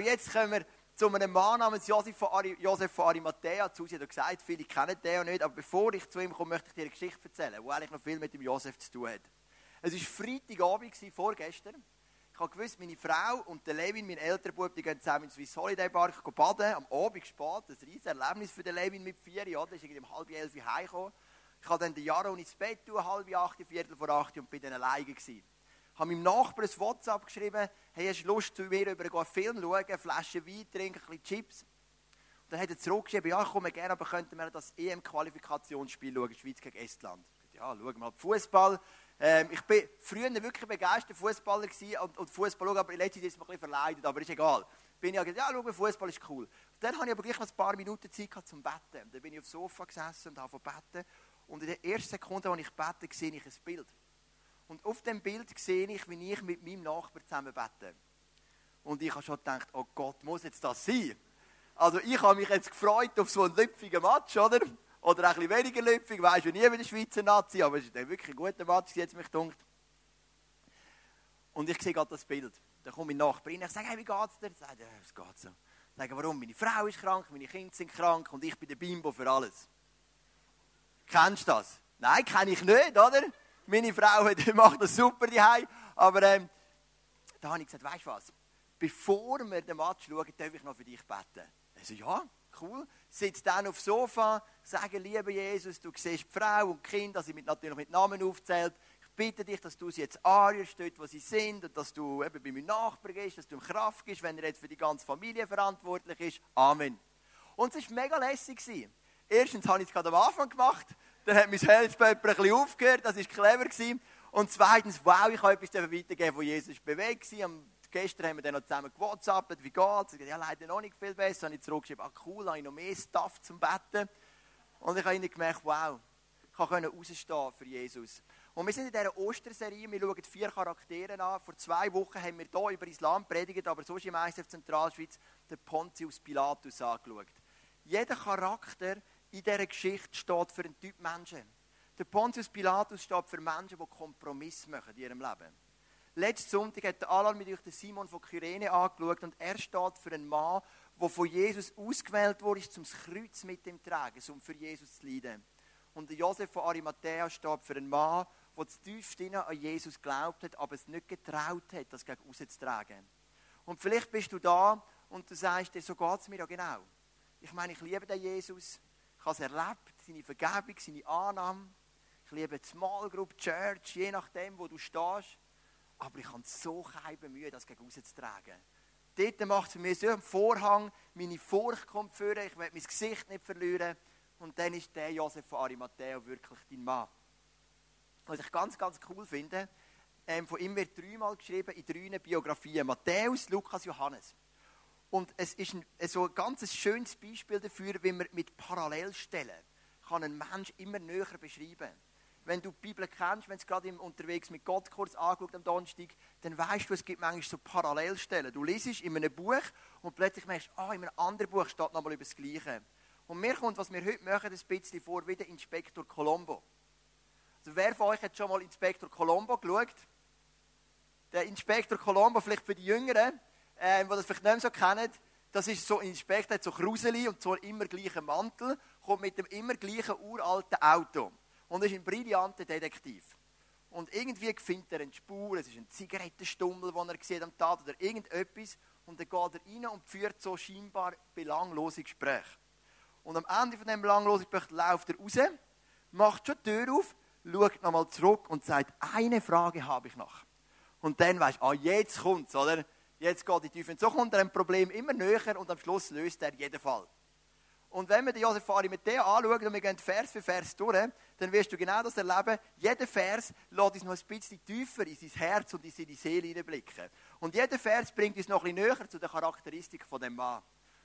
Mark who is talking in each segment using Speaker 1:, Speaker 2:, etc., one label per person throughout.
Speaker 1: Jetzt kommen wir zu einem Mann namens Josef von, Ari Josef von Arimathea. Susi hat gesagt, viele kennen den nicht, aber bevor ich zu ihm komme, möchte ich dir eine Geschichte erzählen, die eigentlich noch viel mit dem Josef zu tun hat. Es war Freitagabend, vorgestern. Ich habe gewusst, meine Frau und der Levin, mein älterer Bub, die gehen zusammen ins Swiss Holiday Park baden, am Abend spät. Ein riesiges Erlebnis für den Levin mit vier Jahren. Der ist irgendwie um halb elf heimgekommen. Ich habe dann den Jaro ins Bett tun, halb acht, viertel vor acht und bin dann alleine gewesen. Habe meinem Nachbarn ein WhatsApp geschrieben, hey, hast du Lust, zu mir über einen Film schauen, eine Flasche Wein trinken, ein bisschen Chips? Und dann hat er zurückgeschrieben, ja, ich komme gerne, aber könnten wir das EM-Qualifikationsspiel schauen, Schweiz gegen Estland. Ja, schauen wir mal Fußball. Ähm, ich bin früher wirklich begeistert Fußballer und, und Fußball schauen, aber Zeit ist es mir ein bisschen verleidet, aber ist egal. Bin ich gesagt, ja, schau, Fußball ist cool. Dann habe ich aber gleich noch ein paar Minuten Zeit gehabt zum Betten. Dann bin ich aufs Sofa gesessen und habe beten. Und in der ersten Sekunde, als ich bete, sehe ich ein Bild. Und auf dem Bild sehe ich, wie ich mit meinem Nachbarn zusammen bete. Und ich habe schon gedacht, oh Gott, muss jetzt das sein? Also ich habe mich jetzt gefreut auf so einen lüpfigen Match, oder? Oder ein bisschen weniger lüpfig, weisst du nie wie der Schweizer Nazi, aber es ist wirklich ein guter Match, jetzt mich dunkt. Und ich sehe gerade das Bild. Dann kommt mein Nachbar rein, ich sage, hey, wie geht's dir? Er sagt, ja, es geht so. Ich sage, warum? Meine Frau ist krank, meine Kinder sind krank und ich bin der Bimbo für alles. Kennst du das? Nein, kenne ich nicht, oder? Meine Frau macht das super daheim. Aber ähm, da habe ich gesagt, weißt du was? Bevor wir den Match schauen, darf ich noch für dich beten. Er so, ja, cool. Sitzt dann aufs Sofa, sage, lieber Jesus, du siehst die Frau und die Kinder, also mit, natürlich mit Namen aufzählt. Ich bitte dich, dass du sie jetzt anrührst, dort wo sie sind, und dass du eben bei meinem Nachbarn gehst, dass du ihm Kraft gibst, wenn er jetzt für die ganze Familie verantwortlich ist. Amen. Und es war mega lässig. Erstens habe ich es gerade am Anfang gemacht, dann hat mein Herzpaper ein bisschen aufgehört, das war clever. Und zweitens, wow, ich habe etwas weitergeben, wo Jesus bewegt war. Gestern haben wir dann noch zusammen gewhatsappt, wie geht's? Ja, leider noch nicht viel besser. Dann habe ich zurückgeschrieben, ah cool, habe ich noch mehr Stuff zum Betten. Und ich habe ihnen gemerkt, wow, ich konnte rausstehen für Jesus. Und wir sind in dieser Osterserie, wir schauen vier Charaktere an. Vor zwei Wochen haben wir hier über Islam predigt, aber sonst im ISF Zentralschweiz den Pontius Pilatus angeschaut. Jeder Charakter in dieser Geschichte steht für einen Typ Menschen. Der Pontius Pilatus steht für Menschen, die Kompromisse machen in ihrem Leben. Letzten Sonntag hat Alan mit euch den Simon von Kyrene angeschaut und er steht für einen Mann, der von Jesus ausgewählt wurde, um das Kreuz mit ihm zu tragen, um für Jesus zu leiden. Und der Josef von Arimathea steht für einen Mann, der zu tief an Jesus glaubt hat, aber es nicht getraut hat, das gegen rauszutragen. Und vielleicht bist du da und du sagst so geht es mir ja genau. Ich meine, ich liebe den Jesus, ich habe es erlebt, seine Vergebung, seine Annahme. Ich liebe die Small Group Church, je nachdem, wo du stehst. Aber ich habe so keine Mühe, das gegen rauszutragen. Dort macht es für mich so einen Vorhang, meine Furcht kommt vor, ich will mein Gesicht nicht verlieren. Und dann ist der Josef von Arimathea wirklich dein Mann. Was ich ganz, ganz cool finde, ähm, von ihm wird dreimal geschrieben in drei Biografien. Matthäus, Lukas, Johannes. Und es ist ein, so ein ganz schönes Beispiel dafür, wie man mit Parallelstellen kann einen Mensch immer näher beschreiben Wenn du die Bibel kennst, wenn du es gerade im unterwegs mit Gott kurz angeschaut am Donnerstag, dann weißt du, es gibt manchmal so Parallelstellen. Du liest in einem Buch und plötzlich merkst ah, in einem anderen Buch steht nochmal über das Gleiche. Und mir kommt, was wir heute machen, ein bisschen vor wie der Inspektor Colombo. Also wer von euch hat schon mal Inspektor Colombo geschaut? Der Inspektor Colombo, vielleicht für die Jüngeren, äh, die das vielleicht nicht so kennen, das ist so ein Inspektor, hat so Kruseli und einen immer gleichen Mantel, kommt mit dem immer gleichen uralten Auto und ist ein brillanter Detektiv. Und irgendwie findet er eine Spur, es ist ein Zigarettenstummel, den er sieht am Tag oder irgendetwas und dann geht er rein und führt so scheinbar belanglose Gespräche. Und am Ende von dem belanglosen Gespräch läuft er raus, macht schon die Tür auf, schaut nochmal zurück und sagt, eine Frage habe ich noch. Und dann weißt du, ah, jetzt kommt's, oder? Jetzt geht die Tiefe. Und so kommt er ein Problem immer näher und am Schluss löst er jeden Fall. Und wenn wir den Josef von Arimathea anschauen und wir gehen Vers für Vers durch, dann wirst du genau das erleben. Jeder Vers lässt uns noch ein bisschen tiefer in sein Herz und in seine Seele hineinblicken. Und jeder Vers bringt uns noch ein bisschen näher zu den Charakteristiken von dem Mann.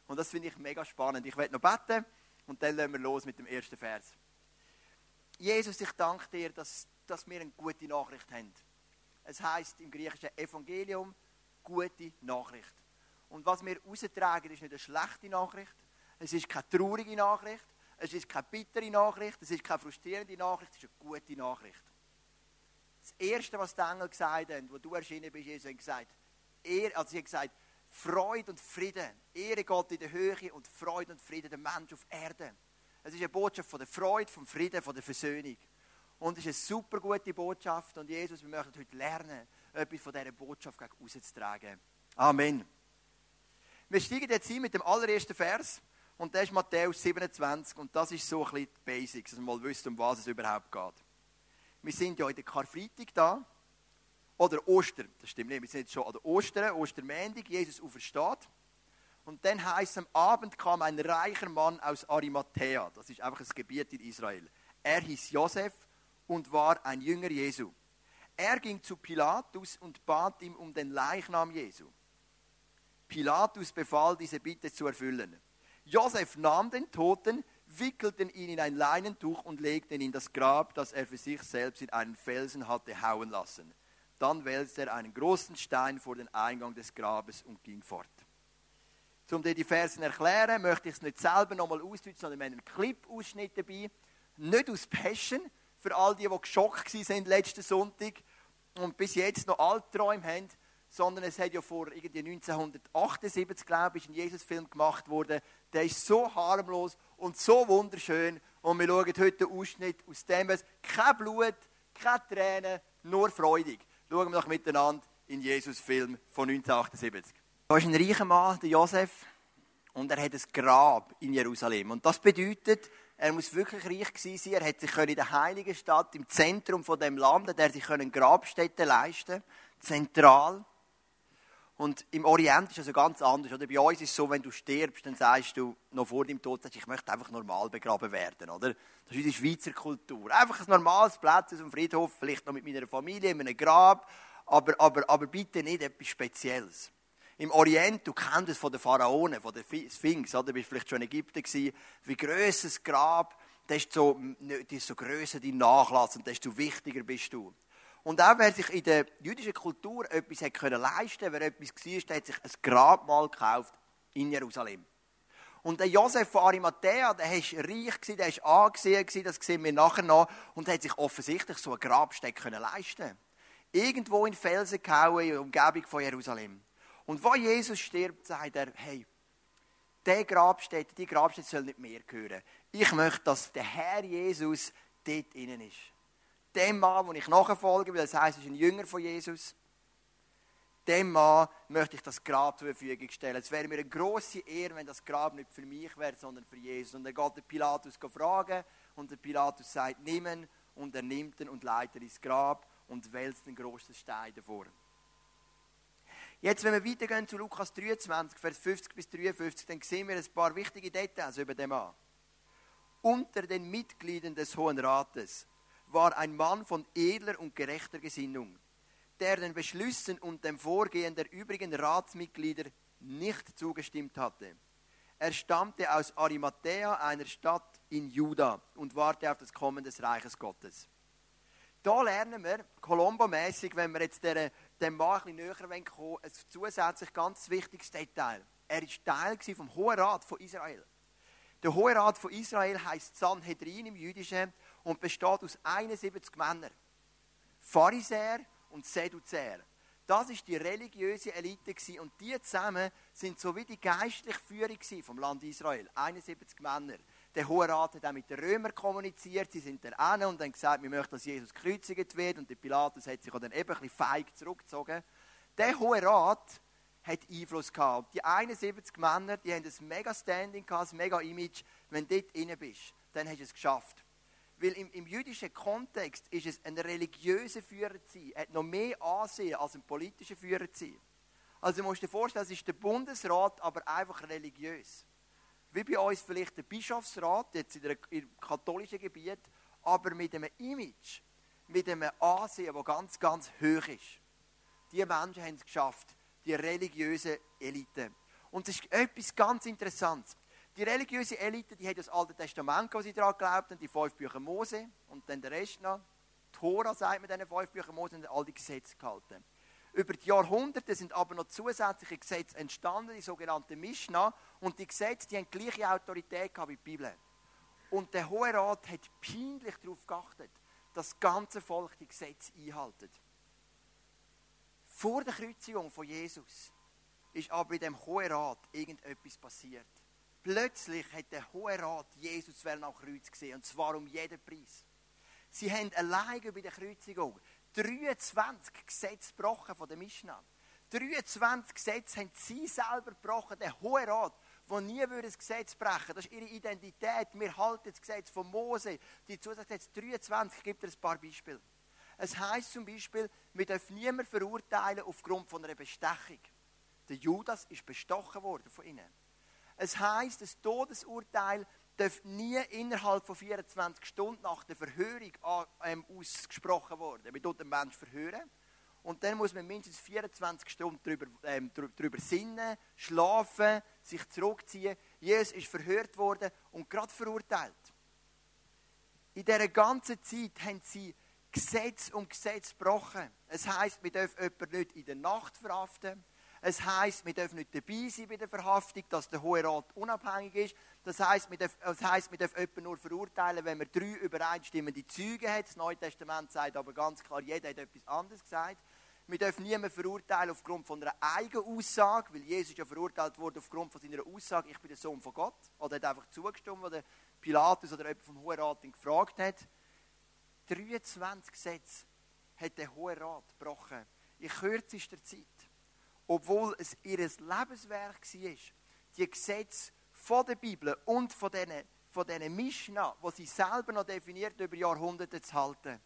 Speaker 1: Und das finde ich mega spannend. Ich werde noch beten und dann legen wir los mit dem ersten Vers. Jesus, ich danke dir, dass, dass wir eine gute Nachricht haben. Es heißt im griechischen Evangelium, gute Nachricht. Und was wir austragen, ist nicht eine schlechte Nachricht, es ist keine traurige Nachricht, es ist keine bittere Nachricht, es ist keine frustrierende Nachricht, es ist eine gute Nachricht. Das Erste, was die Engel gesagt haben, wo du erschienen bist, Jesus, haben gesagt, er, also sie haben gesagt, Freude und Frieden. Ehre Gott in der Höhe und Freude und Frieden der Mensch auf Erden. Es ist eine Botschaft von der Freude, vom Frieden, von der Versöhnung. Und es ist eine super gute Botschaft. Und Jesus, wir möchten heute lernen, etwas von dieser Botschaft rauszutragen. Amen. Wir steigen jetzt ein mit dem allerersten Vers. Und das ist Matthäus 27. Und das ist so ein bisschen die Basics, dass wir mal wissen, um was es überhaupt geht. Wir sind ja der Karfreitag da. Oder Ostern. Das stimmt nicht. Wir sind jetzt schon an der Ostern, Ostermändig. Jesus aufersteht. Und dann heißt am Abend kam ein reicher Mann aus Arimathea. Das ist einfach ein Gebiet in Israel. Er hieß Josef und war ein Jünger Jesu. Er ging zu Pilatus und bat ihm um den Leichnam Jesu. Pilatus befahl, diese Bitte zu erfüllen. Josef nahm den Toten, wickelte ihn in ein Leinentuch und legte ihn in das Grab, das er für sich selbst in einen Felsen hatte hauen lassen. Dann wälzte er einen großen Stein vor den Eingang des Grabes und ging fort. Um dir die Versen erklären, möchte ich es nicht selber nochmal ausdeutschen, sondern wir haben Clip-Ausschnitt dabei. Nicht aus Passion, für all die, die geschockt waren letzten Sonntag und bis jetzt noch Albträume haben, sondern es hat ja vor irgendwie 1978, glaube ich, ein Jesus-Film gemacht worden. Der ist so harmlos und so wunderschön. Und wir schauen heute einen Ausschnitt aus dem, kein Blut, keine Tränen, nur freudig. Schauen wir doch miteinander in Jesus-Film von 1978. Da ist ein reicher Mann, der Josef, und er hat ein Grab in Jerusalem. Und das bedeutet, er muss wirklich reich gewesen sein. Er hat sich in der heiligen Stadt, im Zentrum von dem Land, der sich Grabstätten leisten zentral. Und im Orient ist es also ganz anders. Oder? Bei uns ist es so, wenn du stirbst, dann sagst du noch vor dem Tod, ich möchte einfach normal begraben werden. Oder? Das ist unsere Schweizer Kultur. Einfach ein normales Platz auf dem Friedhof, vielleicht noch mit meiner Familie, in einem Grab, aber, aber, aber bitte nicht etwas Spezielles. Im Orient, du kennst es von den Pharaonen, von den Sphinx, oder? Du bist vielleicht schon in Ägypten gewesen. Wie grösses Grab, desto, desto grösser dein Nachlass und desto wichtiger bist du. Und auch wer sich in der jüdischen Kultur etwas hat können leisten wer etwas war, hat sich ein Grabmal gekauft in Jerusalem. Und der Josef von Arimathea, der war reich, der war angesehen, das sehen wir nachher noch, und hat sich offensichtlich so ein Grabsteck können leisten Irgendwo in Felsen gehauen, in der Umgebung von Jerusalem. Und wo Jesus stirbt, sagt er, hey, der Grabstätte, die Grabstätte soll nicht mehr gehören. Ich möchte, dass der Herr Jesus dort innen ist. Dem Mann, den ich nachfolge, weil das heisst, er ist ein Jünger von Jesus, dem Mann möchte ich das Grab zur Verfügung stellen. Es wäre mir eine große Ehre, wenn das Grab nicht für mich wäre, sondern für Jesus. Und dann geht der Pilatus fragen und der Pilatus sagt, nimm ihn und er nimmt ihn und leitet ins Grab und wälzt den großen Stein davor. Jetzt, wenn wir weitergehen zu Lukas 23, Vers 50 bis 53, dann sehen wir ein paar wichtige Details über den Mann. Unter den Mitgliedern des Hohen Rates war ein Mann von edler und gerechter Gesinnung, der den Beschlüssen und dem Vorgehen der übrigen Ratsmitglieder nicht zugestimmt hatte. Er stammte aus Arimathea, einer Stadt in Juda, und warte auf das Kommen des Reiches Gottes. Da lernen wir, Colombo-mäßig, wenn wir jetzt der dem Mann ein näher kommen ein zusätzlich ganz wichtiges Detail. Er war Teil vom Hohen Rat von Israel. Der Hohe Rat von Israel heißt Sanhedrin im Jüdischen und besteht aus 71 Männern. Pharisäer und Sedduzäer. Das ist die religiöse Elite und die zusammen sind so wie die geistliche Führung vom Land Israel. 71 Männer. Der Hohe Rat hat auch mit den Römern kommuniziert. Sie sind da hin und haben gesagt, wir möchten, dass Jesus gekreuzigt wird. Und der Pilatus hat sich dann eben ein bisschen feig zurückgezogen. Der Hohe Rat hat Einfluss gehabt. Die 71 Männer, die haben ein mega Standing gehabt, ein mega Image. Wenn du dort drin bist, dann hast du es geschafft. Weil im, im jüdischen Kontext ist es ein religiöser Führer zu sein, hat noch mehr Ansehen als ein politischer Führer zu sein. Also du musst dir vorstellen, es ist der Bundesrat, aber einfach religiös wie bei uns vielleicht der Bischofsrat, jetzt in der, im katholischen Gebiet, aber mit einem Image, mit einem Ansehen, das ganz, ganz hoch ist. Die Menschen haben es geschafft, die religiöse Elite. Und das ist etwas ganz Interessantes. Die religiöse Elite, die hat das Alte Testament, wo sie daran glaubten, die fünf Bücher Mose und dann der Rest noch. Tora sagt man diesen fünf Bücher Mose und all die Gesetze gehalten. Über die Jahrhunderte sind aber noch zusätzliche Gesetze entstanden, die sogenannten Mishnah. Und die Gesetze die haben gleiche Autorität gehabt wie die Bibel. Und der Hohe Rat hat peinlich darauf geachtet, dass das ganze Volk die Gesetze einhaltet. Vor der Kreuzigung von Jesus ist aber in dem Hohen Rat irgendetwas passiert. Plötzlich hat der Hohe Rat Jesus nach Kreuz gesehen, und zwar um jeden Preis. Sie haben alleine bei der Kreuzigung 23 Gesetze gebrochen von der Mishnah. 23 Gesetze haben sie selber gebrochen, der Hohe Rat, der nie das Gesetz brechen würde. Das ist ihre Identität. Wir halten das Gesetz von Mose. Die Zusatzgesetze 23 gibt es ein paar Beispiele. Es heißt zum Beispiel, wir dürfen niemanden verurteilen aufgrund von einer Bestechung. Der Judas ist bestochen worden von ihnen. Es heißt, das Todesurteil darf nie innerhalb von 24 Stunden nach der Verhörung ähm, ausgesprochen werden. Man tut den Menschen verhören und dann muss man mindestens 24 Stunden darüber, ähm, darüber sinnen, schlafen, sich zurückziehen. Jesus ist verhört worden und gerade verurteilt. In dieser ganzen Zeit haben sie Gesetz um Gesetz gebrochen. Es heißt, wir dürfen jemanden nicht in der Nacht verhaften. Es heißt, wir dürfen nicht dabei sein bei der Verhaftung, dass der Hohe Rat unabhängig ist. Das heißt, wir dürfen, das heisst, wir dürfen jemanden nur verurteilen, wenn man drei übereinstimmende Züge hat. Das Neue Testament sagt aber ganz klar, jeder hat etwas anderes gesagt. Wir dürfen niemanden verurteilen aufgrund von einer eigenen Aussage, weil Jesus ja verurteilt wurde aufgrund von seiner Aussage, ich bin der Sohn von Gott. Oder hat einfach zugestimmt, was der Pilatus oder jemand vom Hohen Rat ihn gefragt hat. 23 Gesetze hat der Hohe Rat gebrochen. In kürzester Zeit obwohl es ihr Lebenswerk war, die Gesetze von der Bibel und von diesen, von diesen Mishnah, die sie selber noch definiert über Jahrhunderte zu halten.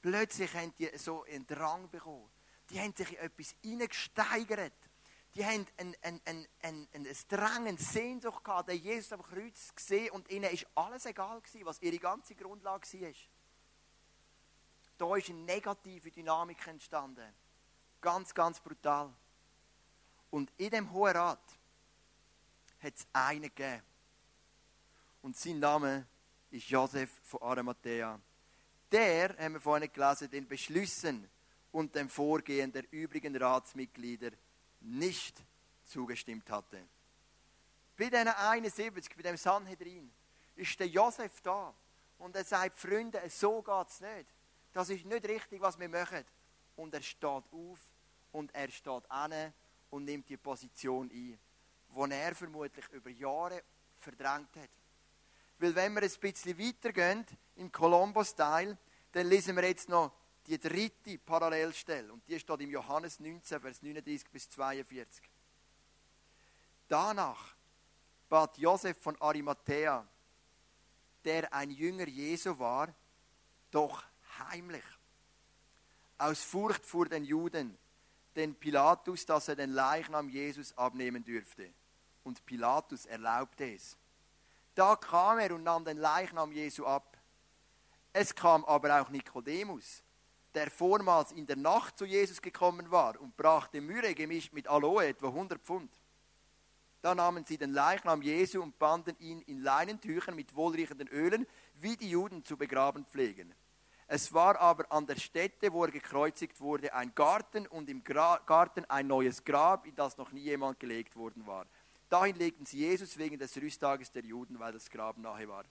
Speaker 1: Plötzlich haben die so einen Drang bekommen. Die haben sich in etwas hineingesteigert. Die haben ein, ein, ein, ein, ein, Drang, Sehnsucht gehabt, den Jesus am Kreuz gesehen und ihnen ist alles egal gewesen, was ihre ganze Grundlage war. Da ist eine negative Dynamik entstanden. Ganz, ganz brutal. Und in dem Hohen Rat hat es einen gegeben. Und sein Name ist Josef von Arimathea. Der, haben wir vorhin gelesen, den Beschlüssen und dem Vorgehen der übrigen Ratsmitglieder nicht zugestimmt hatte. Bei diesen 71, bei dem Sanhedrin, ist der Josef da. Und er sagt, Freunde, so geht es nicht. Das ist nicht richtig, was wir machen. Und er steht auf und er steht an und nimmt die Position ein, die er vermutlich über Jahre verdrängt hat. Weil wenn wir ein bisschen weitergehen, im Columbus-Teil, dann lesen wir jetzt noch die dritte Parallelstelle. Und die steht im Johannes 19, Vers 39 bis 42. Danach bat Josef von Arimathea, der ein Jünger Jesu war, doch heimlich, aus Furcht vor den Juden, den Pilatus, dass er den Leichnam Jesus abnehmen dürfte. Und Pilatus erlaubte es. Da kam er und nahm den Leichnam Jesu ab. Es kam aber auch Nikodemus, der vormals in der Nacht zu Jesus gekommen war und brachte Myrrhe gemischt mit Aloe, etwa 100 Pfund. Da nahmen sie den Leichnam Jesu und banden ihn in Leinentüchern mit wohlriechenden Ölen, wie die Juden zu begraben pflegen. Es war aber an der Stätte, wo er gekreuzigt wurde, ein Garten und im Gra Garten ein neues Grab, in das noch nie jemand gelegt worden war. Dahin legten sie Jesus wegen des Rüsttages der Juden, weil das Grab nahe war.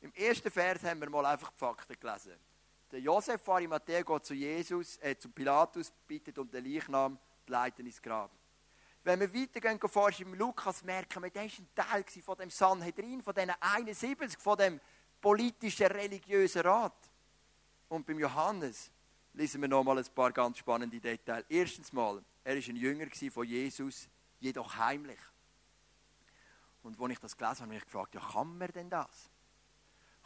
Speaker 1: Im ersten Vers haben wir mal einfach die Fakten gelesen. Der Josef von Arimathea geht zu Jesus, äh, zu Pilatus, bittet um den Leichnam, leiten ins Grab. Wenn wir weitergehen, forschen im Lukas, merken wir, der war ein Teil von dem Sanhedrin, von diesen 71, von dem politischen, religiösen Rat. Und beim Johannes lesen wir nochmal ein paar ganz spannende Details. Erstens mal, er war ein Jünger von Jesus, jedoch heimlich. Und als ich das gelesen habe, habe ich mich gefragt, ja, kann man denn das?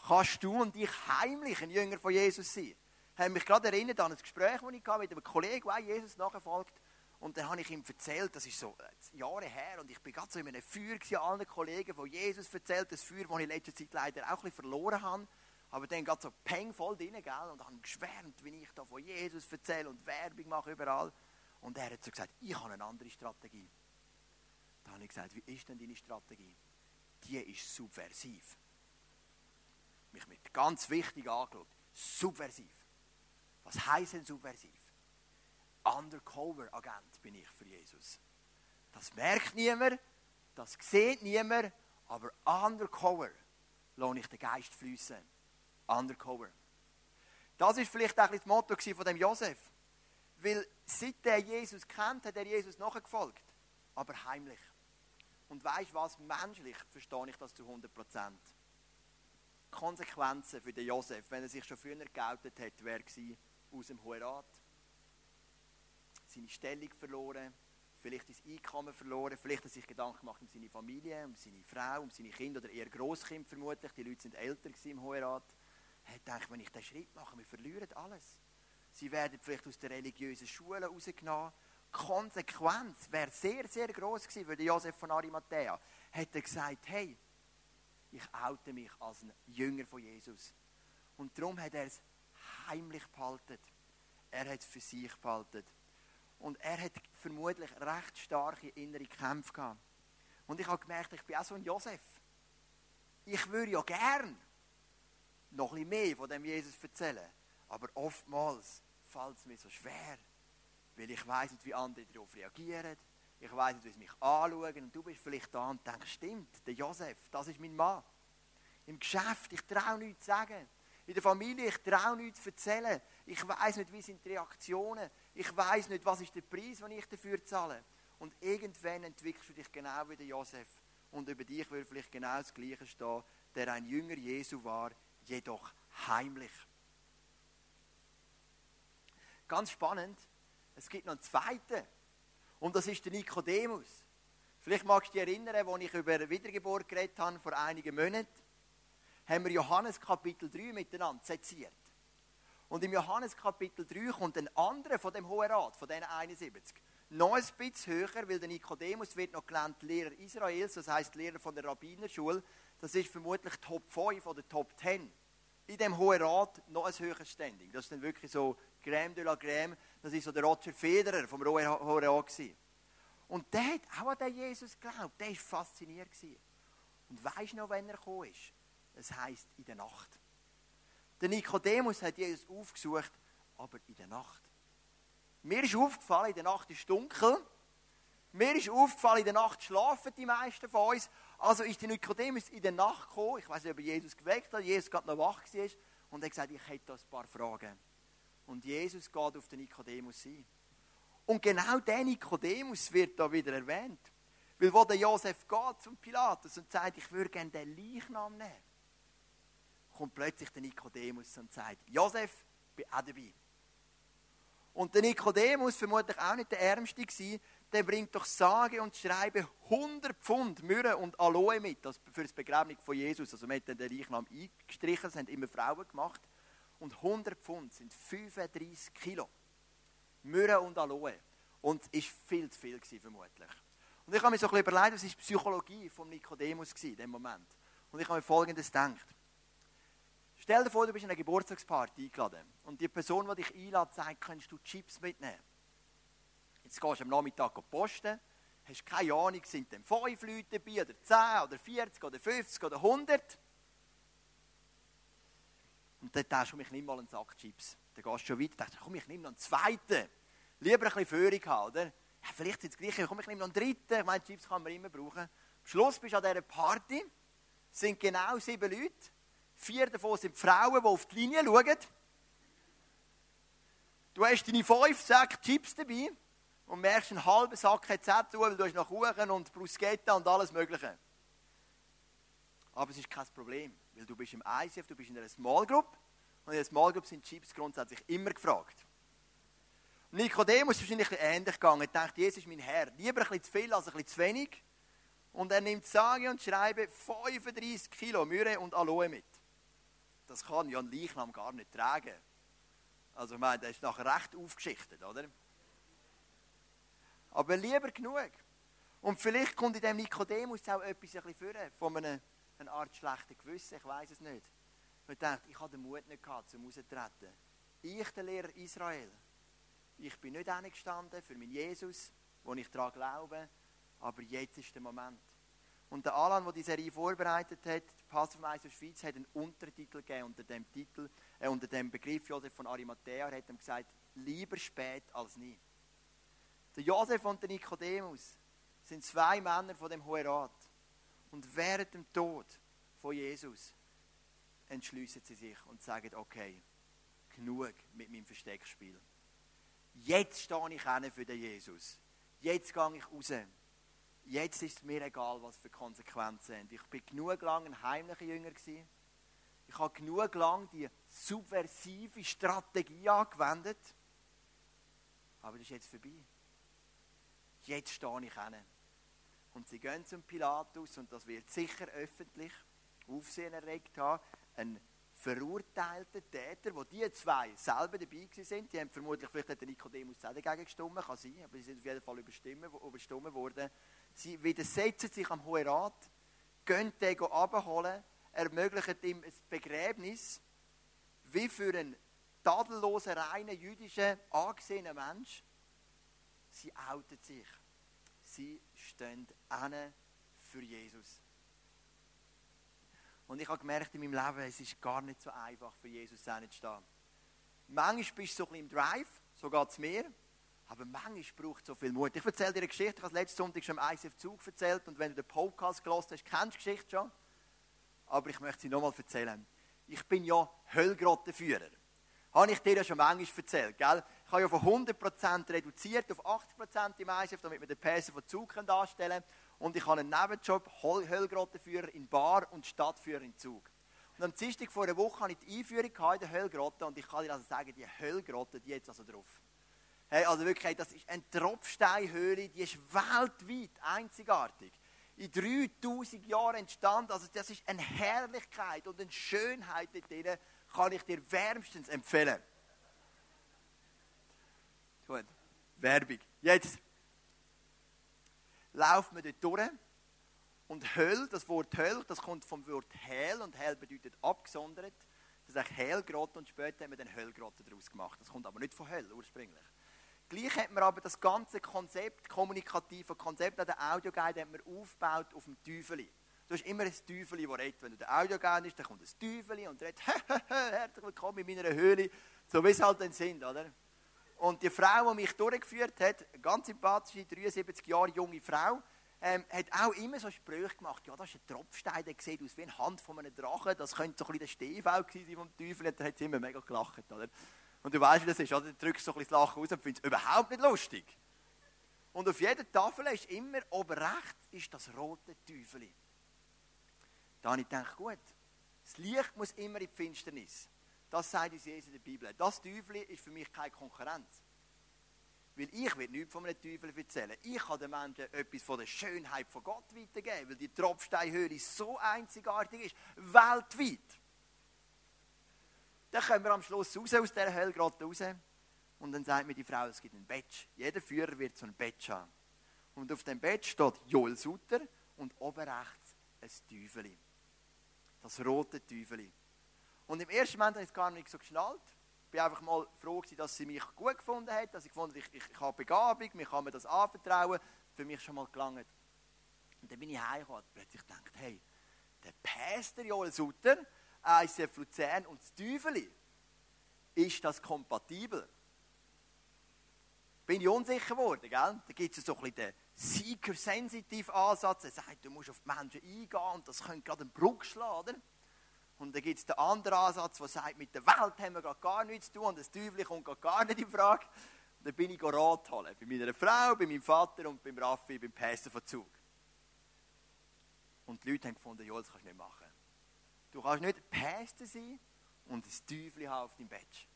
Speaker 1: Kannst du und ich heimlich ein Jünger von Jesus sein? Ich habe mich gerade erinnert an ein Gespräch, das ich mit einem Kollegen, der Jesus nachfolgt. Und dann habe ich ihm erzählt, das ist so äh, Jahre her, und ich bin gerade so in einem Feuer allen Kollegen von Jesus erzählt, das Feuer, das ich in letzter Zeit leider auch ein bisschen verloren habe. Aber dann geht so Peng voll drin, gell? Und habe geschwärmt, wie ich da von Jesus erzähle und Werbung mache überall. Und er hat so gesagt, ich habe eine andere Strategie. Da habe ich gesagt, wie ist denn deine Strategie? Die ist subversiv. Mich mit ganz wichtig angeschaut. Subversiv. Was heisst denn subversiv? Undercover-Agent bin ich für Jesus. Das merkt niemand, das sieht niemand, aber undercover lohne ich den Geist fließen undercover. Das ist vielleicht auch das Motto von dem Josef. Weil seit er Jesus kennt, hat er Jesus nachgefolgt. Aber heimlich. Und weißt du was? Menschlich verstehe ich das zu 100 Prozent. Konsequenzen für den Josef, wenn er sich schon früher geoutet hat, wäre aus dem Hohen Rat. Seine Stellung verloren, vielleicht das Einkommen verloren, vielleicht hat er sich Gedanken gemacht um seine Familie, um seine Frau, um seine Kinder oder eher Großkind vermutlich. Die Leute sind älter im Hohen Rat. Er gedacht, wenn ich diesen Schritt mache, wir verlieren alles. Sie werden vielleicht aus der religiösen Schule rausgenommen. Die Konsequenz wäre sehr, sehr groß gewesen für Josef von Arimathea. Hätte gesagt, hey, ich oute mich als ein Jünger von Jesus. Und darum hat er es heimlich behalten. Er hat es für sich behalten. Und er hat vermutlich recht starke innere Kämpfe gehabt. Und ich habe gemerkt, ich bin auch so ein Josef. Ich würde ja gern noch ein mehr von dem Jesus erzählen. Aber oftmals fällt es mir so schwer. Weil ich weiß nicht, wie andere darauf reagieren. Ich weiß nicht, wie sie mich anschauen. Und du bist vielleicht da und denkst, stimmt, der Josef, das ist mein Mann. Im Geschäft, ich traue nichts zu sagen. In der Familie, ich traue nichts zu erzählen. Ich weiß nicht, wie sind die Reaktionen. Ich weiß nicht, was ist der Preis, den ich dafür zahle. Und irgendwann entwickelst du dich genau wie der Josef. Und über dich würde vielleicht genau das Gleiche stehen, der ein Jünger Jesu war, jedoch heimlich. Ganz spannend, es gibt noch einen zweiten. Und das ist der Nikodemus. Vielleicht magst du dich erinnern, als ich über Wiedergeburt geredet habe vor einigen Monaten, haben wir Johannes Kapitel 3 miteinander seziert. Und im Johannes Kapitel 3 kommt ein anderer von dem Hohen Rat, von diesen 71, noch ein bisschen höher, weil der Nikodemus wird noch gelernt Lehrer Israels, das heißt Lehrer von der Rabbinerschule. Das ist vermutlich Top 5 oder Top 10. In dem Hohen Rat noch ein höheres Standing. Das ist dann wirklich so Crème de la Crème. Das ist so der Roger Federer vom Hohen Rat. Und der hat auch an den Jesus geglaubt. Der war fasziniert. Und du noch, wenn er gekommen ist? Es heisst in der Nacht. Der Nikodemus hat Jesus aufgesucht, aber in der Nacht. Mir ist aufgefallen, in der Nacht ist dunkel. Mir ist aufgefallen, in der Nacht schlafen die meisten von uns. Also ist der Nikodemus in der Nacht gekommen. Ich weiß nicht, ob Jesus geweckt hat, Jesus gerade noch wach war. Und er hat gesagt, ich hätte da ein paar Fragen. Und Jesus geht auf den Nikodemus ein. Und genau der Nikodemus wird da wieder erwähnt. Weil wo der Josef geht zum Pilatus und sagt, ich würde gerne den Leichnam nehmen kommt plötzlich der Nikodemus und sagt, Josef, bin auch dabei. Und der Nikodemus, vermutlich auch nicht der Ärmste gewesen, der bringt doch sage und schreibe 100 Pfund Myrrhe und Aloe mit, das für das Begräbnis von Jesus. Also man hat den Reichnam eingestrichen, das haben immer Frauen gemacht. Und 100 Pfund sind 35 Kilo. Myrrhe und Aloe. Und war viel zu viel, gewesen, vermutlich. Und ich habe mir so ein bisschen überlegt, was ist die Psychologie von Nikodemus in dem Moment. Und ich habe mir Folgendes gedacht. Stell dir vor, du bist in einer Geburtstagsparty eingeladen und die Person, die dich einlädt, sagt, kannst du Chips mitnehmen? Jetzt gehst du am Nachmittag posten, hast keine Ahnung, sind denn 5 Leute dabei, oder 10, oder 40, oder 50, oder 100? Und dann denkst du, ich nehme mal einen Sack Chips. Dann gehst du schon weiter, denkst komm, ich nehme noch einen zweiten. Lieber ein bisschen Führung haben, oder? Ja, vielleicht sind es gleich, komm, ich nehme noch einen dritten. Ich meine, Chips kann man immer brauchen. Am Schluss bist du an dieser Party, sind genau sieben Leute. Vier davon sind Frauen, die auf die Linie schauen. Du hast deine fünf Säcke Chips dabei und merkst einen halben Sack KZ, weil du hast noch Kuchen und Bruschetta und alles Mögliche. Aber es ist kein Problem, weil du bist im ICF, du bist in einer Small Group und in einer Small Group sind Chips grundsätzlich immer gefragt. Nikodemus ist wahrscheinlich ähnlich gegangen. Er dachte, Jesus ist mein Herr. Lieber ein bisschen zu viel als ein bisschen zu wenig. Und er nimmt sage und schreibe 35 Kilo Myrrhe und Aloe mit das kann ja ein Leichnam gar nicht tragen. Also ich meine, der ist nachher recht aufgeschichtet, oder? Aber lieber genug. Und vielleicht kommt in dem Nikodemus auch etwas ein bisschen von einem, einer Art schlechten Gewissen, ich weiß es nicht. Ich dachte, ich habe den Mut nicht gehabt, zum rauszutreten. Ich, der Lehrer Israel, ich bin nicht gestanden für meinen Jesus, wo ich daran glaube, aber jetzt ist der Moment. Und der Alan, der die Serie vorbereitet hat, der Pastor von der Schweiz, hat einen Untertitel gegeben unter dem Titel, äh, unter dem Begriff Josef von Arimathea. Er hat ihm gesagt, lieber spät als nie. Der Josef und der Nikodemus sind zwei Männer von dem Hohen Rat. Und während dem Tod von Jesus entschließen sie sich und sagen, okay, genug mit meinem Versteckspiel. jetzt stehe ich für den Jesus. Jetzt gehe ich raus. Jetzt ist es mir egal, was für Konsequenzen sind. Ich bin genug lang ein heimlicher Jünger gewesen. Ich habe genug lang die subversive Strategie angewendet. Aber das ist jetzt vorbei. Jetzt stehe ich hin. Und sie gehen zum Pilatus und das wird sicher öffentlich Aufsehen erregt haben. Ein verurteilter Täter, wo die zwei selber dabei sind, die haben vermutlich vielleicht der Nikodemus auch dagegen gestimmt, kann sein, aber sie sind auf jeden Fall überstimmt worden. Sie widersetzen sich am Hohen Rat, gehen den abholen, ermöglichen ihm ein Begräbnis, wie für einen tadellosen, reinen, jüdischen, angesehenen Mensch. Sie outen sich. Sie stehen an für Jesus. Und ich habe gemerkt in meinem Leben, es ist gar nicht so einfach, für Jesus zu stehen. Manchmal bist du so ein bisschen im Drive, so geht es mir. Aber manchmal braucht es so viel Mut. Ich erzähle dir eine Geschichte, ich habe letzten Sonntag schon im ICF Zug erzählt und wenn du den Podcast gelesen hast, kennst du die Geschichte schon. Aber ich möchte sie nochmal erzählen. Ich bin ja Höllgrottenführer. Habe ich dir ja schon manchmal erzählt, gell? Ich habe ja von 100% reduziert auf 80% im ICF, damit wir den Pässe von Zug darstellen können. Und ich habe einen Nebenjob, Höllgrottenführer in Bar und Stadtführer in Zug. Und am Dienstag vor einer Woche hatte ich die Einführung in der Höllgrotte und ich kann dir also sagen, die Höllgrotte, die jetzt also drauf. Hey, also wirklich, das ist eine Tropfsteinhöhle, die ist weltweit einzigartig. In 3000 Jahren entstanden. Also das ist eine Herrlichkeit und eine Schönheit dort drin, kann ich dir wärmstens empfehlen. Gut, Werbung. Jetzt laufen wir dort durch. Und Höll, das Wort Höll, das kommt vom Wort Hell und Hell bedeutet abgesondert. Das ist eigentlich Hellgrotte und später haben wir dann Höllgrotte daraus gemacht. Das kommt aber nicht von Höll ursprünglich. Gleich hat man aber das ganze Konzept, kommunikative Konzept an der Audioguide hat man aufgebaut auf dem Teufel. Du hast immer ein Teufel, das redet. Wenn du der Audioguide bist, dann kommt ein Teufel und redet, herzlich willkommen in meiner Höhle. So wie es halt dann sind, oder? Und die Frau, die mich durchgeführt hat, eine ganz sympathische, 73 Jahre junge Frau, ähm, hat auch immer so Sprüche gemacht. Ja, das ist ein Tropfstein, der sieht aus wie eine Hand von einem Drachen. Das könnte so ein bisschen der Stiefel sein vom Teufel. Und da hat sie immer mega gelacht, oder? Und du weißt, wie das ist, oder? Du drückst so ein bisschen das Lachen raus und findest es überhaupt nicht lustig. Und auf jeder Tafel ist immer oben rechts ist das rote Teufel. Da habe ich gedacht, gut, das Licht muss immer in die Finsternis. Das sagt uns Jesus in der Bibel. Das Teufel ist für mich keine Konkurrenz. Weil ich will nichts von einem Teufel erzählen. Ich kann den Menschen etwas von der Schönheit von Gott weitergeben, weil die Tropfsteinhöhle so einzigartig ist, weltweit. Dann kommen wir am Schluss raus aus dieser Hölle gerade raus. Und dann sagt mir die Frau, es gibt ein Badge. Jeder Führer wird so ein Badge haben. Und auf dem Badge steht Joel Sutter und oben rechts ein Teufel. Das rote Teufel. Und im ersten Moment habe ich es gar nicht so geschnallt. Ich war einfach mal froh, dass sie mich gut gefunden hat, dass ich gefunden ich, ich, ich habe Begabung, mir kann mir das anvertrauen. Für mich schon mal gelangt. Und dann bin ich heimgekommen und plötzlich gedacht, hey, der Pastor Joel Sutter, ICF Luzern und das Teufel. Ist das kompatibel? Bin ich unsicher geworden, gell? Da gibt es so ein bisschen den Seeker-sensitive Ansatz, der sagt, du musst auf die Menschen eingehen und das könnte gerade einen Bruch schlagen? Und dann gibt es den anderen Ansatz, der sagt, mit der Welt haben wir gerade gar nichts zu tun und das Teufel kommt gerade gar nicht in Frage. Und dann bin ich Rat holen. Bei meiner Frau, bei meinem Vater und beim Raffi, beim Päster von Zug. Und die Leute haben gefunden, ja, das kannst du nicht machen. Du kannst nicht Päster sein und ein Teufel haben auf deinem Bett.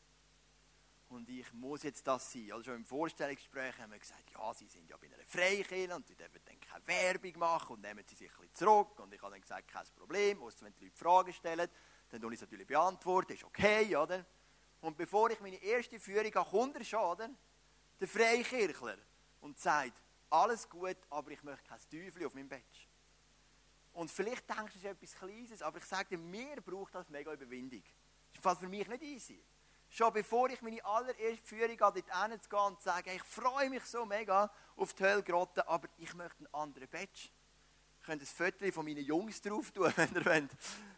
Speaker 1: Und ich muss jetzt das sein. Also schon im Vorstellungsgespräch haben wir gesagt, ja, sie sind ja bei einer Freikirche und sie dürfen dann keine Werbung machen und nehmen sie sich ein bisschen zurück. Und ich habe dann gesagt, kein Problem, muss, wenn die Leute Fragen stellen, dann tue ich es natürlich beantworten, ist okay, oder? Und bevor ich meine erste Führung er schon, oder? Der Freikirchler und sagt, alles gut, aber ich möchte kein Teufel auf meinem Bett. Und vielleicht denkst du, es ist etwas Kleines, aber ich sage dir, mir braucht das mega Überwindung. Das ist für mich nicht easy. Schon bevor ich meine allererste Führung habe, dort hinzugehen und zu sagen, ich freue mich so mega auf die Höllgrotte, aber ich möchte einen anderen Badge. Ich könnte ein Foto von meinen Jungs drauf tun, wenn ihr wollt.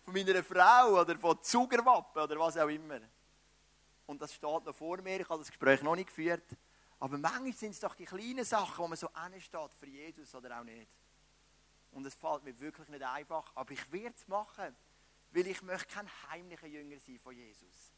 Speaker 1: Von meiner Frau oder von Zugerwappen oder was auch immer. Und das steht noch vor mir, ich habe das Gespräch noch nicht geführt. Aber manchmal sind es doch die kleinen Sachen, wo man so steht für Jesus oder auch nicht. Und es fällt mir wirklich nicht einfach, aber ich werde es machen, weil ich möchte kein heimlicher Jünger sein von Jesus.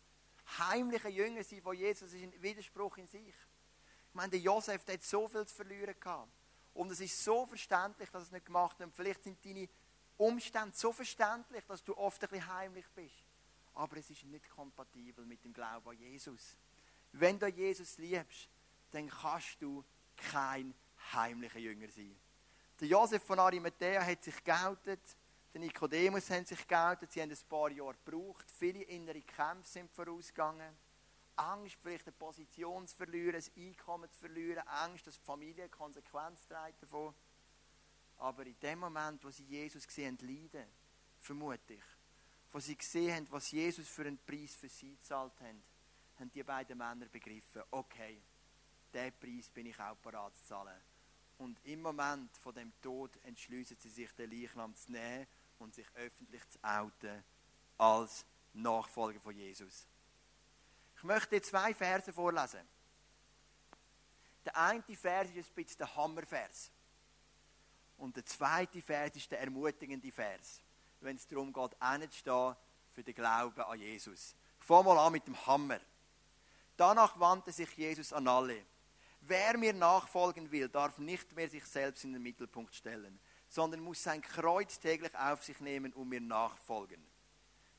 Speaker 1: Heimlicher Jünger sein von Jesus ist ein Widerspruch in sich. Ich meine, der Josef, der hat so viel zu verlieren gehabt. Und es ist so verständlich, dass es nicht gemacht hat. Und vielleicht sind deine Umstände so verständlich, dass du oft ein bisschen heimlich bist. Aber es ist nicht kompatibel mit dem Glauben an Jesus. Wenn du Jesus liebst, dann kannst du kein heimlicher Jünger sein. Der Josef von Arimathea hat sich geoutet, der Nikodemus hat sich geoutet, sie haben ein paar Jahre gebraucht, viele innere Kämpfe sind vorausgegangen. Angst, vielleicht eine Position zu verlieren, ein Einkommen zu verlieren, Angst, dass die Familie Konsequenz trägt davon. Aber in dem Moment, wo sie Jesus gesehen haben, leiden, vermute ich, wo sie gesehen haben, was Jesus für einen Preis für sie gezahlt hat, haben die beiden Männer begriffen, okay, diesen Preis bin ich auch bereit zu zahlen. Und im Moment von dem Tod entschließen sie sich, den Leichnam zu nehmen und sich öffentlich zu outen als Nachfolger von Jesus. Ich möchte zwei Verse vorlesen. Der eine Vers ist ein bisschen der Hammervers. Und der zweite Vers ist der ermutigende Vers, wenn es darum geht, einzustehen für den Glauben an Jesus. Ich fange mal an mit dem Hammer. Danach wandte sich Jesus an alle. Wer mir nachfolgen will, darf nicht mehr sich selbst in den Mittelpunkt stellen, sondern muss sein Kreuz täglich auf sich nehmen und mir nachfolgen.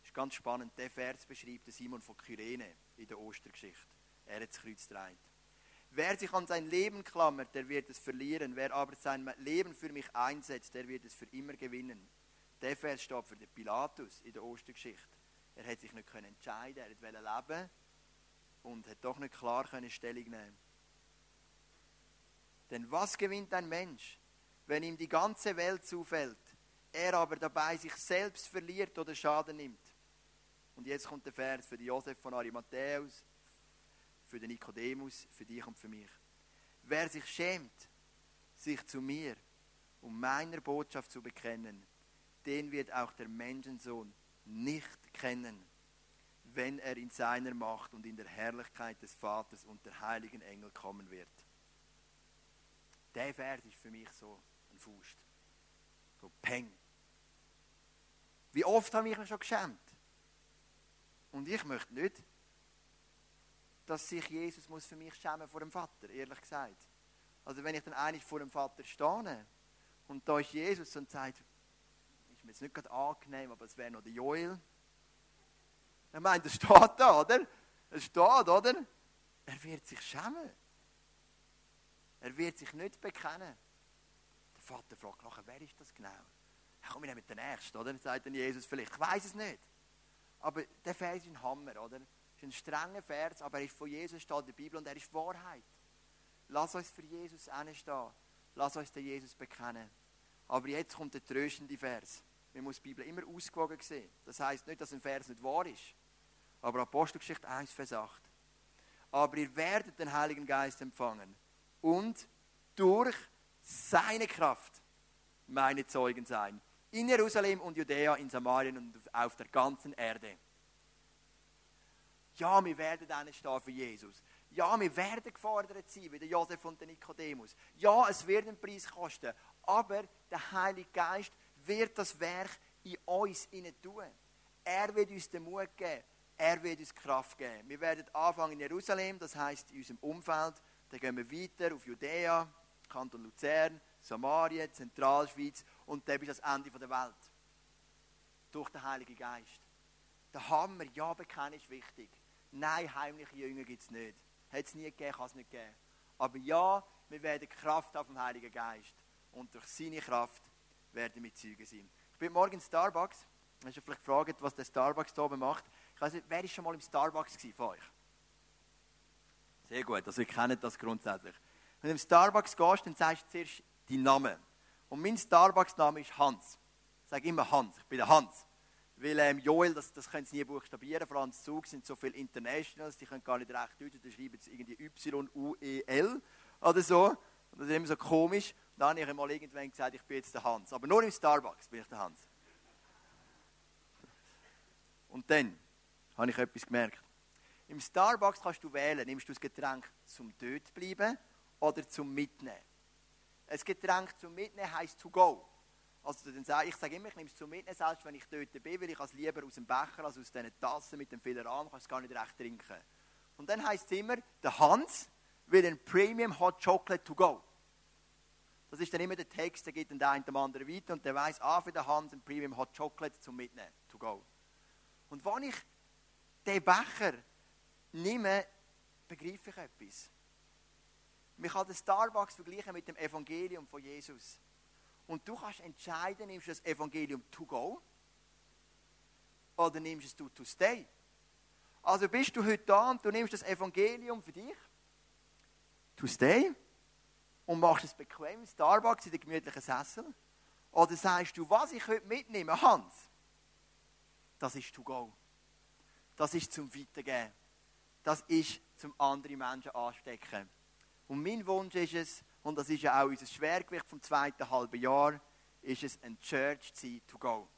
Speaker 1: Das ist ganz spannend. Der Vers beschreibt Simon von Kyrene in der Ostergeschichte. Er hat das Kreuz getragen. Wer sich an sein Leben klammert, der wird es verlieren. Wer aber sein Leben für mich einsetzt, der wird es für immer gewinnen. Der Vers steht für den Pilatus in der Ostergeschichte. Er hat sich nicht entscheiden er wollte leben und hat doch nicht klar Stellung nehmen Denn was gewinnt ein Mensch, wenn ihm die ganze Welt zufällt, er aber dabei sich selbst verliert oder Schaden nimmt? Und jetzt kommt der Vers für Josef von Arimatheus, für den Nikodemus, für dich und für mich. Wer sich schämt, sich zu mir um meiner Botschaft zu bekennen, den wird auch der Menschensohn nicht kennen, wenn er in seiner Macht und in der Herrlichkeit des Vaters und der heiligen Engel kommen wird. Der Vers ist für mich so ein Faust. So Peng. Wie oft habe ich mich schon geschämt? Und ich möchte nicht, dass sich Jesus muss für mich schämen vor dem Vater, ehrlich gesagt. Also wenn ich dann eigentlich vor dem Vater stehe und da ist Jesus und sagt, ist mir jetzt nicht gerade angenehm, aber es wäre noch der Joel. Er meint, er steht da, oder? Er steht, oder? Er wird sich schämen. Er wird sich nicht bekennen. Der Vater fragt nachher, wer ist das genau? Ja, komm, ich mit der Nächsten, oder? Sagt dann Jesus vielleicht. Ich weiß es nicht. Aber der Vers ist ein Hammer, oder? ist ein strenger Vers, aber er ist von Jesus steht in der Bibel und er ist Wahrheit. Lass uns für Jesus stehen. Lass uns den Jesus bekennen. Aber jetzt kommt der tröstende Vers. Man muss die Bibel immer ausgewogen sehen. Das heißt nicht, dass ein Vers nicht wahr ist. Aber Apostelgeschichte 1, Vers 8. Aber ihr werdet den Heiligen Geist empfangen und durch seine Kraft meine Zeugen sein. In Jerusalem und Judäa, in Samarien und auf der ganzen Erde. Ja, wir werden dann stehen für Jesus. Ja, wir werden gefordert sein, wie der Josef und der Nikodemus. Ja, es wird einen Preis kosten. Aber der Heilige Geist wird das Werk in uns tun. Er wird uns den Mut geben. Er wird uns Kraft geben. Wir werden anfangen in Jerusalem, das heißt in unserem Umfeld. Dann gehen wir weiter auf Judäa, Kanton Luzern, Samarien, Zentralschweiz und dann bis das Ende der Welt. Durch den Heiligen Geist. Der Hammer, ja, bekennen ist wichtig. Nein, heimliche Jünger gibt es nicht. Hat es nie gegeben, kann es nicht geben. Aber ja, wir werden Kraft auf dem Heiligen Geist. Und durch seine Kraft werden wir Zeugen sein. Ich bin morgen in Starbucks. Hast du vielleicht gefragt, was der Starbucks hier oben macht? Ich weiß nicht, wer war schon mal im Starbucks von euch? Sehr gut, also ihr kennt das grundsätzlich. Wenn du im Starbucks gehst, dann sagst du zuerst deinen Namen. Und mein Starbucks-Name ist Hans. Ich sage immer Hans, ich bin der Hans. Weil ähm, Joel, das, das können sie nie buchstabieren, vor allem im Zug sind so viele Internationals, die können gar nicht recht deuten, da schreiben sie irgendwie Y-U-E-L oder so. Und das ist immer so komisch. Und dann habe ich mal irgendwann gesagt, ich bin jetzt der Hans. Aber nur im Starbucks bin ich der Hans. Und dann habe ich etwas gemerkt. Im Starbucks kannst du wählen, nimmst du das Getränk zum dort bleiben oder zum Mitnehmen. Ein Getränk zum Mitnehmen heisst to go. Also ich sage immer, ich nehme es zum Mitnehmen, selbst wenn ich dort bin, weil ich es lieber aus dem Becher als aus diesen Tassen mit dem Rahmen, kann es gar nicht recht trinken. Und dann heisst es immer, der Hans will ein Premium Hot Chocolate to go. Das ist dann immer der Text, der geht dann der eine dem anderen weiter und der weiß, ah, für den Hans ein Premium Hot Chocolate zum Mitnehmen, to go. Und wenn ich den Becher nehme, begreife ich etwas. Man kann den Starbucks vergleichen mit dem Evangelium von Jesus. Und du kannst entscheiden, nimmst du das Evangelium to go oder nimmst es du to stay. Also bist du heute da und du nimmst das Evangelium für dich, to stay, und machst es bequem, Starbucks in den gemütlichen Sessel. Oder sagst du, was ich heute mitnehme, Hans, das ist to go. Das ist zum Weitergeben. Das ist zum anderen Menschen anstecken. Und mein Wunsch ist es, und das ist ja auch unser Schwergewicht vom zweiten halben Jahr, ist es ein Church-Zeit to go.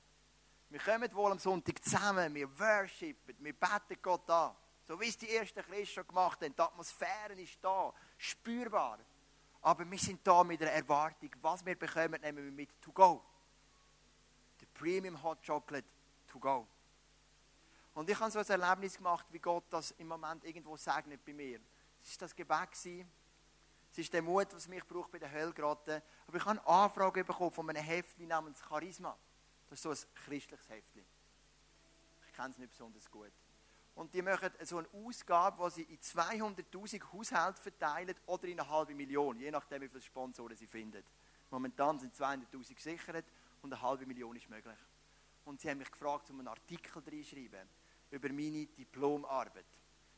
Speaker 1: Wir kommen wohl am Sonntag zusammen, wir worshipen, wir beten Gott an. So wie es die ersten Christen schon gemacht haben. Die Atmosphäre ist da, spürbar. Aber wir sind da mit einer Erwartung, was wir bekommen, nehmen wir mit to go. Der Premium Hot Chocolate to go. Und ich habe so ein Erlebnis gemacht, wie Gott das im Moment irgendwo segnet bei mir. Es war das Gebet. Gewesen. Es ist der Mut, was mich braucht bei der Hölle gerade. Aber ich habe eine Anfrage bekommen von einem Heftli namens Charisma. Das ist so ein christliches Heftli. Ich kenne es nicht besonders gut. Und die machen so eine Ausgabe, wo sie in 200.000 Haushalte verteilen oder in eine halbe Million, je nachdem, wie viele Sponsoren sie finden. Momentan sind 200.000 gesichert und eine halbe Million ist möglich. Und sie haben mich gefragt, um einen Artikel reinschreiben über meine Diplomarbeit,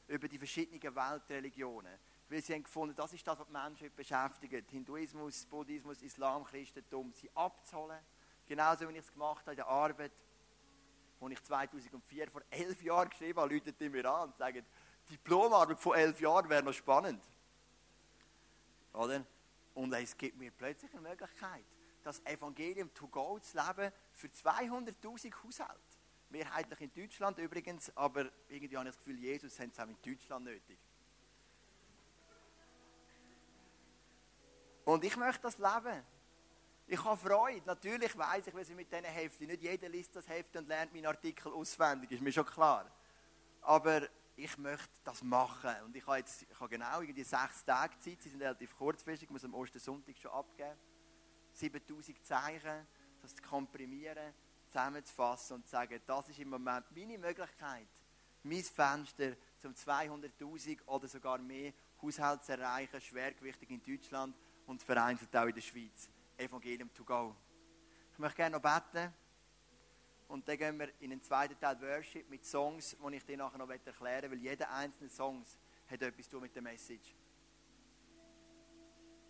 Speaker 1: über die verschiedenen Weltreligionen. Weil sie haben gefunden, das ist das, was die Menschen beschäftigt. Hinduismus, Buddhismus, Islam, Christentum, sie abzuholen. Genauso wie ich es gemacht habe in der Arbeit, die ich 2004, vor elf Jahren geschrieben habe, Leute die mir an und sagen, Diplomarbeit von elf Jahren wäre noch spannend. Oder? Und es gibt mir plötzlich eine Möglichkeit, das Evangelium to go zu leben für 200.000 Haushalte. Mehrheitlich in Deutschland übrigens, aber irgendwie habe ich das Gefühl, Jesus hat es auch in Deutschland nötig. Und ich möchte das leben. Ich habe Freude. Natürlich weiß ich, wie sie mit diesen Heften. Nicht jeder liest das Heft und lernt meinen Artikel auswendig, ist mir schon klar. Aber ich möchte das machen. Und ich habe jetzt ich habe genau irgendwie sechs Tage Zeit. Sie sind relativ kurzfristig, ich muss am Ostersonntag schon abgeben. 7000 Zeichen, das zu komprimieren, zusammenzufassen und zu sagen, das ist im Moment meine Möglichkeit, mein Fenster zum 200.000 oder sogar mehr Haushalt zu erreichen, schwergewichtig in Deutschland und vereinzelt auch in der Schweiz. Evangelium to go. Ich möchte gerne noch beten. Und dann gehen wir in den zweiten Teil Worship mit Songs, die ich dir nachher noch erklären will, weil jeder einzelne Song hat etwas zu tun mit der Message.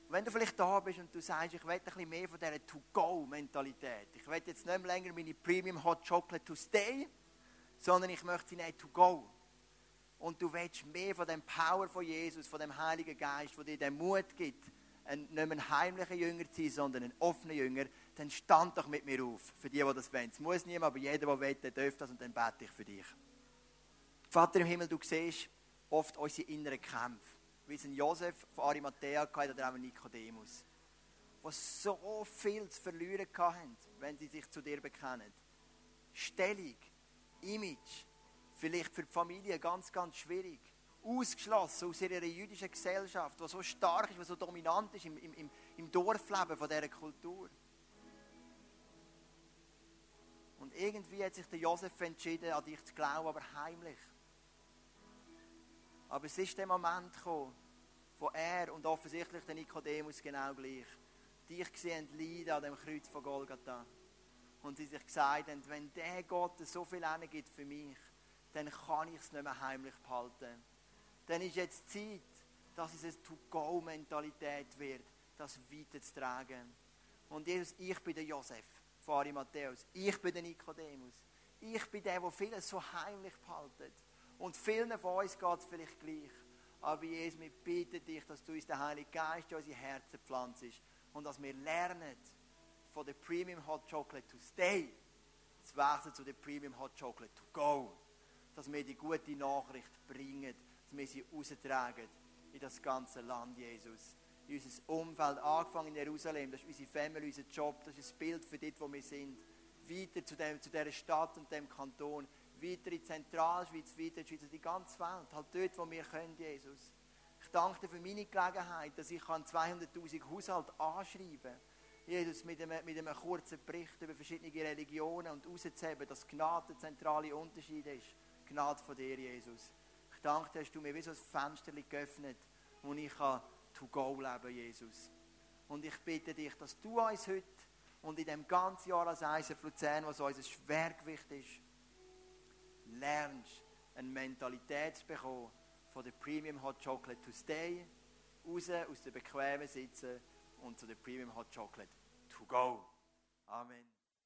Speaker 1: Wenn du vielleicht da bist und du sagst, ich will ein bisschen mehr von dieser To-Go-Mentalität. Ich will jetzt nicht mehr länger meine Premium Hot Chocolate to stay, sondern ich möchte sie nicht to go. Und du willst mehr von dem Power von Jesus, von dem Heiligen Geist, der dir den Mut gibt, nicht mehr ein heimlicher Jünger zu sein, sondern ein offener Jünger, dann stand doch mit mir auf. Für die, die das wollen. Es muss niemand, aber jeder, der will, der darf das und dann bete ich für dich. Vater im Himmel, du siehst oft unsere inneren Kämpfe. Wie es ein Josef von Arimathea hatte oder auch ein Nikodemus. Die so viel zu verlieren hatten, wenn sie sich zu dir bekennen. Stellung, Image, vielleicht für die Familie ganz, ganz schwierig ausgeschlossen aus ihrer jüdischen Gesellschaft, die so stark ist, die so dominant ist im, im, im Dorfleben von dieser Kultur. Und irgendwie hat sich der Josef entschieden, an dich zu glauben, aber heimlich. Aber es ist der Moment gekommen, wo er und offensichtlich der Nikodemus genau gleich dich gesehen leiden an dem Kreuz von Golgatha. Und sie sich gesagt haben, wenn der Gott so viel gibt für mich, dann kann ich es nicht mehr heimlich behalten dann ist jetzt Zeit, dass es eine To-Go-Mentalität wird, das weiterzutragen. Und Jesus, ich bin der Josef von Matthäus. Ich bin der Nikodemus. Ich bin der, der vieles so heimlich behaltet. Und vielen von uns geht es vielleicht gleich. Aber Jesus, wir bitten dich, dass du uns den Heiligen Geist in unsere Herzen pflanzt und dass wir lernen, von der Premium Hot Chocolate to stay, zu wechseln zu der Premium Hot Chocolate to go. Dass wir die gute Nachricht bringen dass wir sie raustragen in das ganze Land, Jesus. In unser Umfeld, angefangen in Jerusalem, das ist unsere Family, unser Job, das ist ein Bild für dort, wo wir sind. Weiter zu, dem, zu dieser Stadt und dem Kanton, weiter in Zentralschweiz, weiter in Schweiz, die ganze Welt, halt dort, wo wir können, Jesus. Ich danke dir für meine Gelegenheit, dass ich 200'000 Haushalte anschreiben kann. Jesus, mit einem, mit einem kurzen Bericht über verschiedene Religionen und herauszuheben, dass Gnade der zentrale Unterschied ist. Gnade von dir, Jesus. Ich danke dir, hast du mir wie so ein Fenster geöffnet, wo ich to go leben kann, Jesus. Und ich bitte dich, dass du uns heute und in dem ganzen Jahr als ISF Luzern, was unser Schwergewicht ist, lernst, eine Mentalität zu bekommen von der Premium Hot Chocolate to stay, raus aus der bequemen Sitzen und zu der Premium Hot Chocolate to go. Amen.